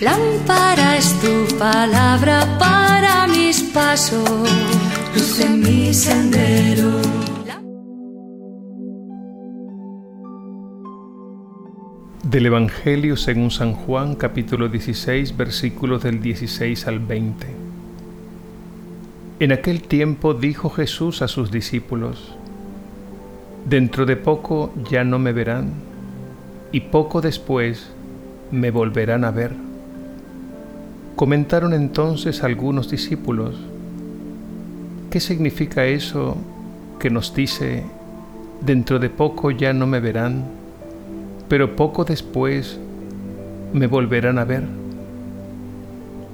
Lámpara es tu palabra para mis pasos, luz en mi sendero. Del Evangelio según San Juan capítulo 16 versículos del 16 al 20. En aquel tiempo dijo Jesús a sus discípulos, Dentro de poco ya no me verán, y poco después me volverán a ver. Comentaron entonces algunos discípulos, ¿qué significa eso que nos dice, dentro de poco ya no me verán, pero poco después me volverán a ver?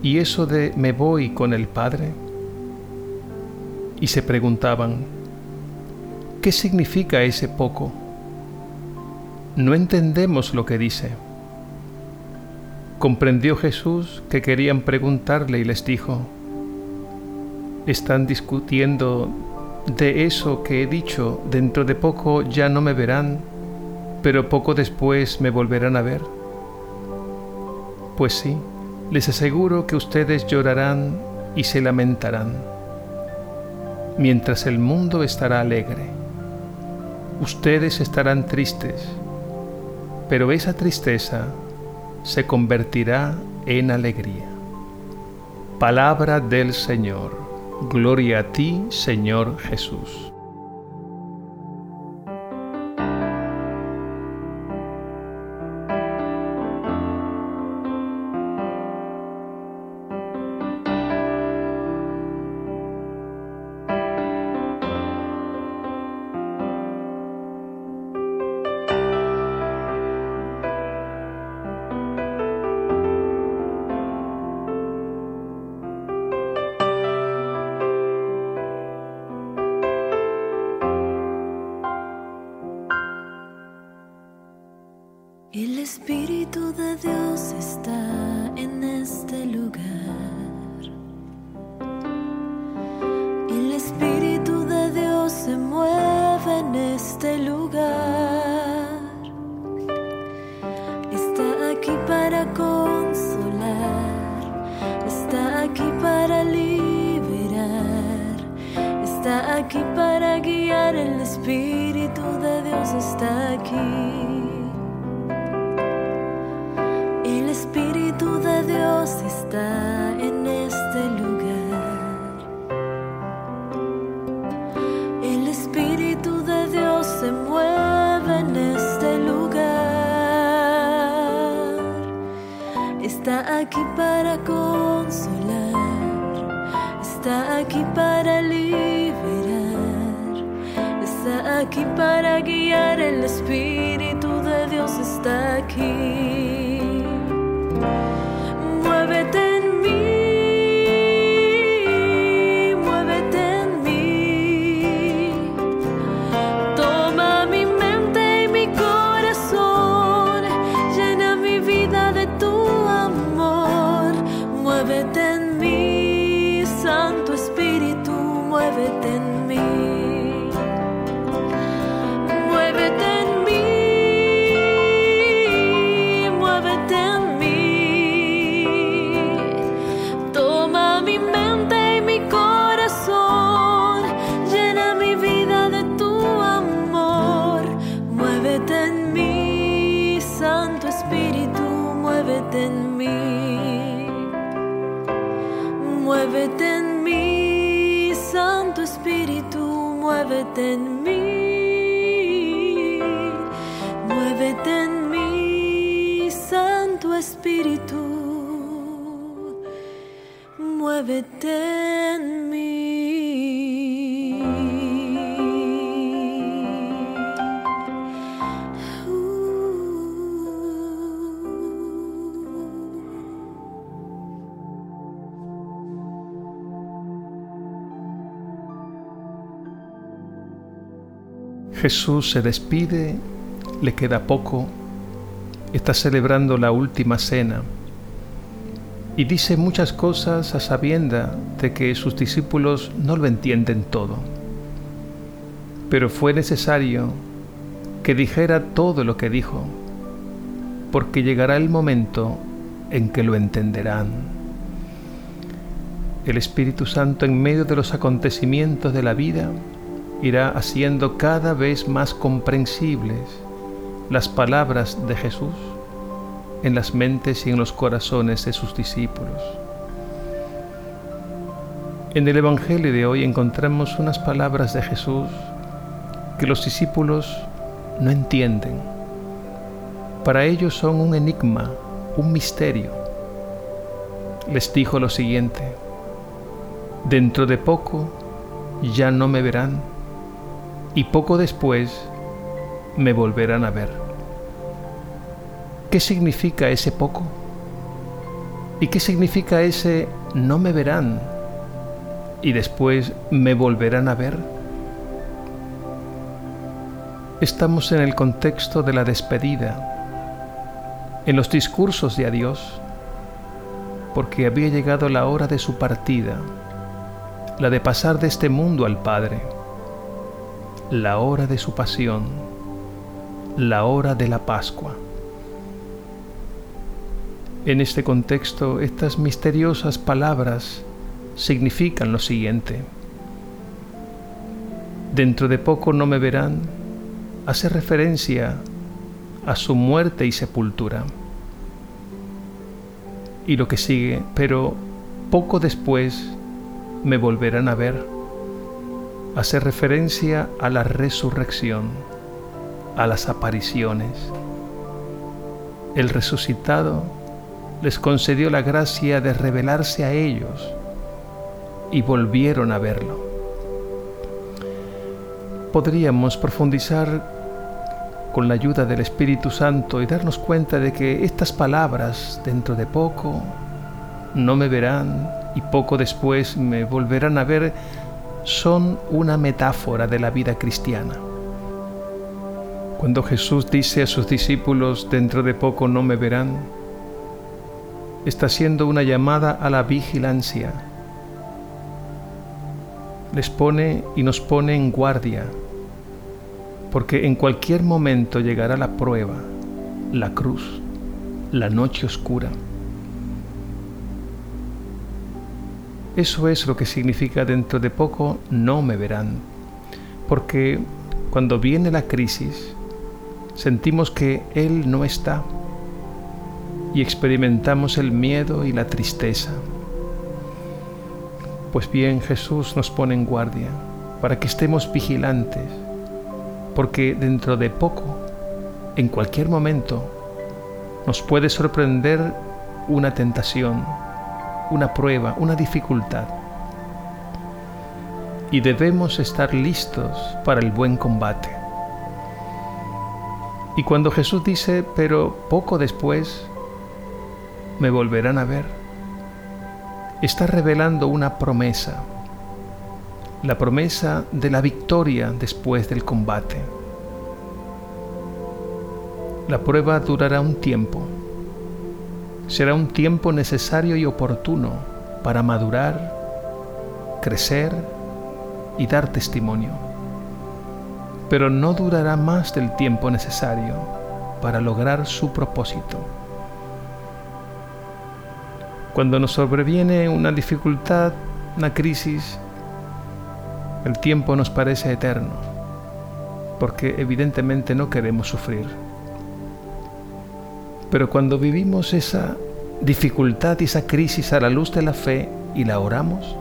¿Y eso de me voy con el Padre? Y se preguntaban, ¿qué significa ese poco? No entendemos lo que dice. Comprendió Jesús que querían preguntarle y les dijo, están discutiendo de eso que he dicho, dentro de poco ya no me verán, pero poco después me volverán a ver. Pues sí, les aseguro que ustedes llorarán y se lamentarán, mientras el mundo estará alegre. Ustedes estarán tristes, pero esa tristeza se convertirá en alegría. Palabra del Señor. Gloria a ti, Señor Jesús. Este lugar. Está aquí para consolar, está aquí para liberar, está aquí para guiar. El Espíritu de Dios está aquí. Está aquí para consolar. Está aquí para liberar. Está aquí para guiar. El Espíritu de Dios está aquí. Muévete en mí. Muévete en mí, Santo Espíritu. Muévete Jesús se despide, le queda poco, está celebrando la última cena y dice muchas cosas a sabienda de que sus discípulos no lo entienden todo. Pero fue necesario que dijera todo lo que dijo, porque llegará el momento en que lo entenderán. El Espíritu Santo en medio de los acontecimientos de la vida irá haciendo cada vez más comprensibles las palabras de Jesús en las mentes y en los corazones de sus discípulos. En el Evangelio de hoy encontramos unas palabras de Jesús que los discípulos no entienden. Para ellos son un enigma, un misterio. Les dijo lo siguiente, dentro de poco ya no me verán y poco después me volverán a ver. ¿Qué significa ese poco? ¿Y qué significa ese no me verán y después me volverán a ver? Estamos en el contexto de la despedida, en los discursos de adiós, porque había llegado la hora de su partida, la de pasar de este mundo al Padre, la hora de su pasión, la hora de la Pascua. En este contexto, estas misteriosas palabras significan lo siguiente. Dentro de poco no me verán hace referencia a su muerte y sepultura. Y lo que sigue, pero poco después me volverán a ver, hace referencia a la resurrección, a las apariciones. El resucitado les concedió la gracia de revelarse a ellos y volvieron a verlo. Podríamos profundizar con la ayuda del Espíritu Santo y darnos cuenta de que estas palabras dentro de poco no me verán y poco después me volverán a ver son una metáfora de la vida cristiana. Cuando Jesús dice a sus discípulos dentro de poco no me verán, está haciendo una llamada a la vigilancia. Les pone y nos pone en guardia porque en cualquier momento llegará la prueba, la cruz, la noche oscura. Eso es lo que significa dentro de poco no me verán, porque cuando viene la crisis, sentimos que Él no está y experimentamos el miedo y la tristeza. Pues bien, Jesús nos pone en guardia para que estemos vigilantes porque dentro de poco, en cualquier momento, nos puede sorprender una tentación, una prueba, una dificultad. Y debemos estar listos para el buen combate. Y cuando Jesús dice, pero poco después me volverán a ver, está revelando una promesa la promesa de la victoria después del combate. La prueba durará un tiempo. Será un tiempo necesario y oportuno para madurar, crecer y dar testimonio. Pero no durará más del tiempo necesario para lograr su propósito. Cuando nos sobreviene una dificultad, una crisis, el tiempo nos parece eterno, porque evidentemente no queremos sufrir. Pero cuando vivimos esa dificultad y esa crisis a la luz de la fe y la oramos,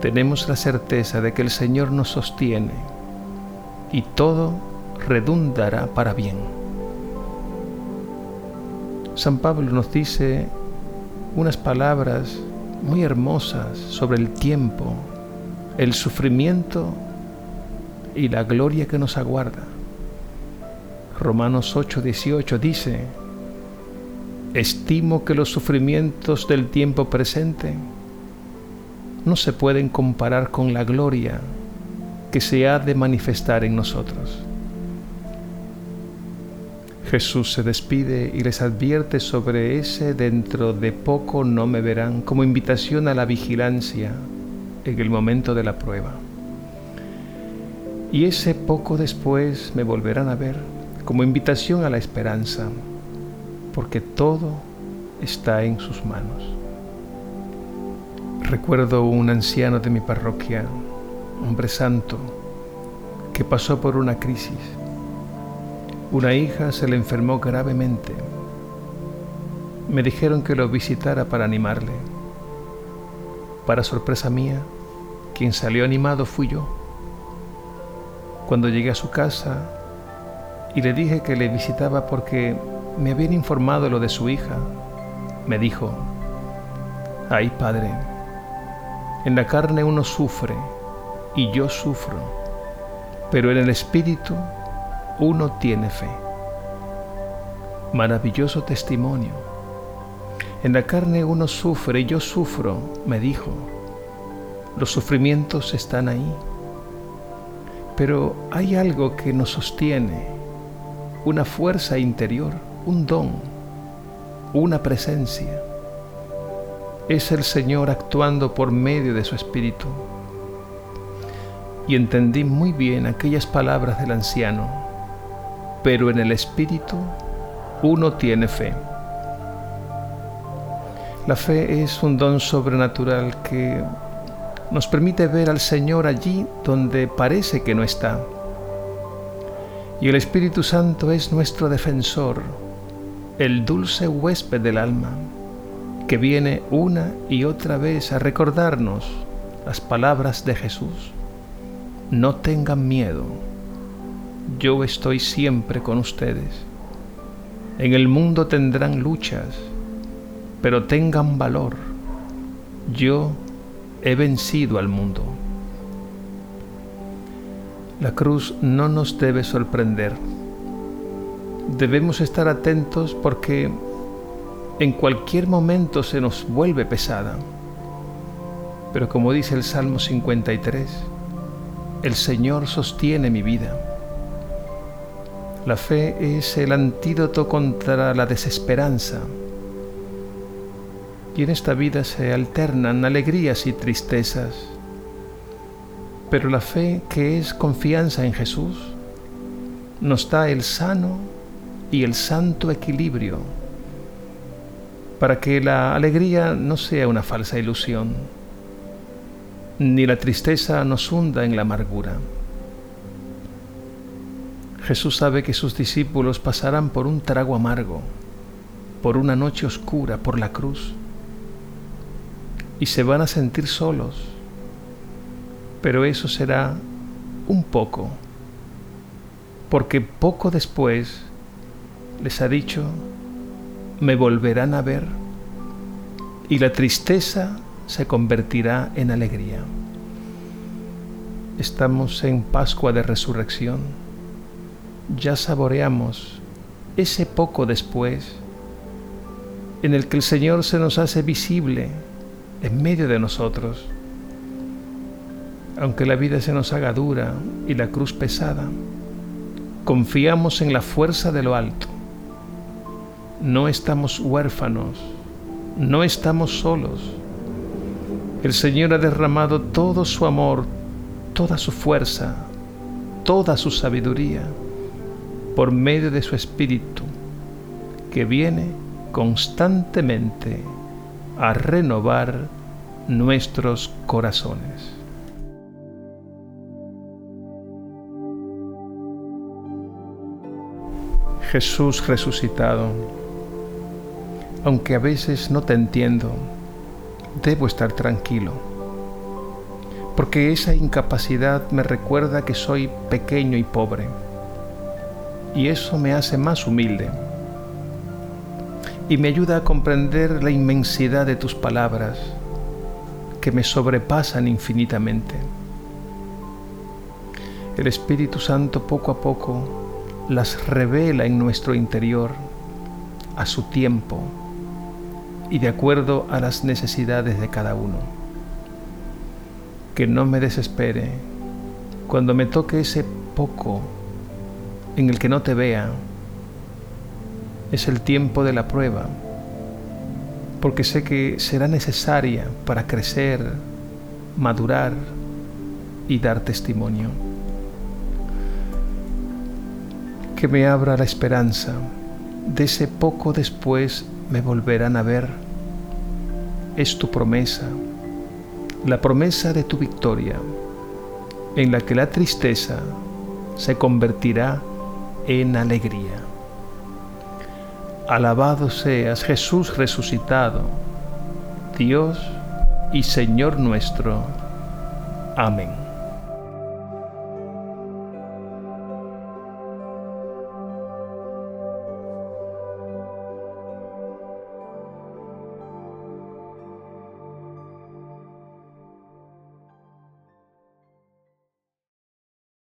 tenemos la certeza de que el Señor nos sostiene y todo redundará para bien. San Pablo nos dice unas palabras muy hermosas sobre el tiempo el sufrimiento y la gloria que nos aguarda. Romanos 8:18 dice, estimo que los sufrimientos del tiempo presente no se pueden comparar con la gloria que se ha de manifestar en nosotros. Jesús se despide y les advierte sobre ese dentro de poco no me verán como invitación a la vigilancia, en el momento de la prueba. Y ese poco después me volverán a ver como invitación a la esperanza, porque todo está en sus manos. Recuerdo un anciano de mi parroquia, hombre santo, que pasó por una crisis. Una hija se le enfermó gravemente. Me dijeron que lo visitara para animarle. Para sorpresa mía, quien salió animado fui yo. Cuando llegué a su casa y le dije que le visitaba porque me habían informado lo de su hija, me dijo, ay padre, en la carne uno sufre y yo sufro, pero en el espíritu uno tiene fe. Maravilloso testimonio. En la carne uno sufre y yo sufro, me dijo. Los sufrimientos están ahí. Pero hay algo que nos sostiene, una fuerza interior, un don, una presencia. Es el Señor actuando por medio de su Espíritu. Y entendí muy bien aquellas palabras del anciano, pero en el Espíritu uno tiene fe. La fe es un don sobrenatural que nos permite ver al Señor allí donde parece que no está. Y el Espíritu Santo es nuestro defensor, el dulce huésped del alma, que viene una y otra vez a recordarnos las palabras de Jesús. No tengan miedo, yo estoy siempre con ustedes. En el mundo tendrán luchas, pero tengan valor. Yo he vencido al mundo. La cruz no nos debe sorprender. Debemos estar atentos porque en cualquier momento se nos vuelve pesada. Pero como dice el Salmo 53, el Señor sostiene mi vida. La fe es el antídoto contra la desesperanza y en esta vida se alternan alegrías y tristezas. Pero la fe, que es confianza en Jesús, nos da el sano y el santo equilibrio para que la alegría no sea una falsa ilusión, ni la tristeza nos hunda en la amargura. Jesús sabe que sus discípulos pasarán por un trago amargo, por una noche oscura, por la cruz y se van a sentir solos. Pero eso será un poco, porque poco después les ha dicho, me volverán a ver y la tristeza se convertirá en alegría. Estamos en Pascua de Resurrección. Ya saboreamos ese poco después en el que el Señor se nos hace visible en medio de nosotros. Aunque la vida se nos haga dura y la cruz pesada, confiamos en la fuerza de lo alto. No estamos huérfanos, no estamos solos. El Señor ha derramado todo su amor, toda su fuerza, toda su sabiduría por medio de su Espíritu, que viene constantemente a renovar nuestros corazones. Jesús resucitado, aunque a veces no te entiendo, debo estar tranquilo, porque esa incapacidad me recuerda que soy pequeño y pobre, y eso me hace más humilde y me ayuda a comprender la inmensidad de tus palabras que me sobrepasan infinitamente. El Espíritu Santo poco a poco las revela en nuestro interior a su tiempo y de acuerdo a las necesidades de cada uno. Que no me desespere cuando me toque ese poco en el que no te vea es el tiempo de la prueba, porque sé que será necesaria para crecer, madurar y dar testimonio. Que me abra la esperanza de ese poco después me volverán a ver. Es tu promesa, la promesa de tu victoria, en la que la tristeza se convertirá en alegría. Alabado seas Jesús resucitado, Dios y Señor nuestro. Amén.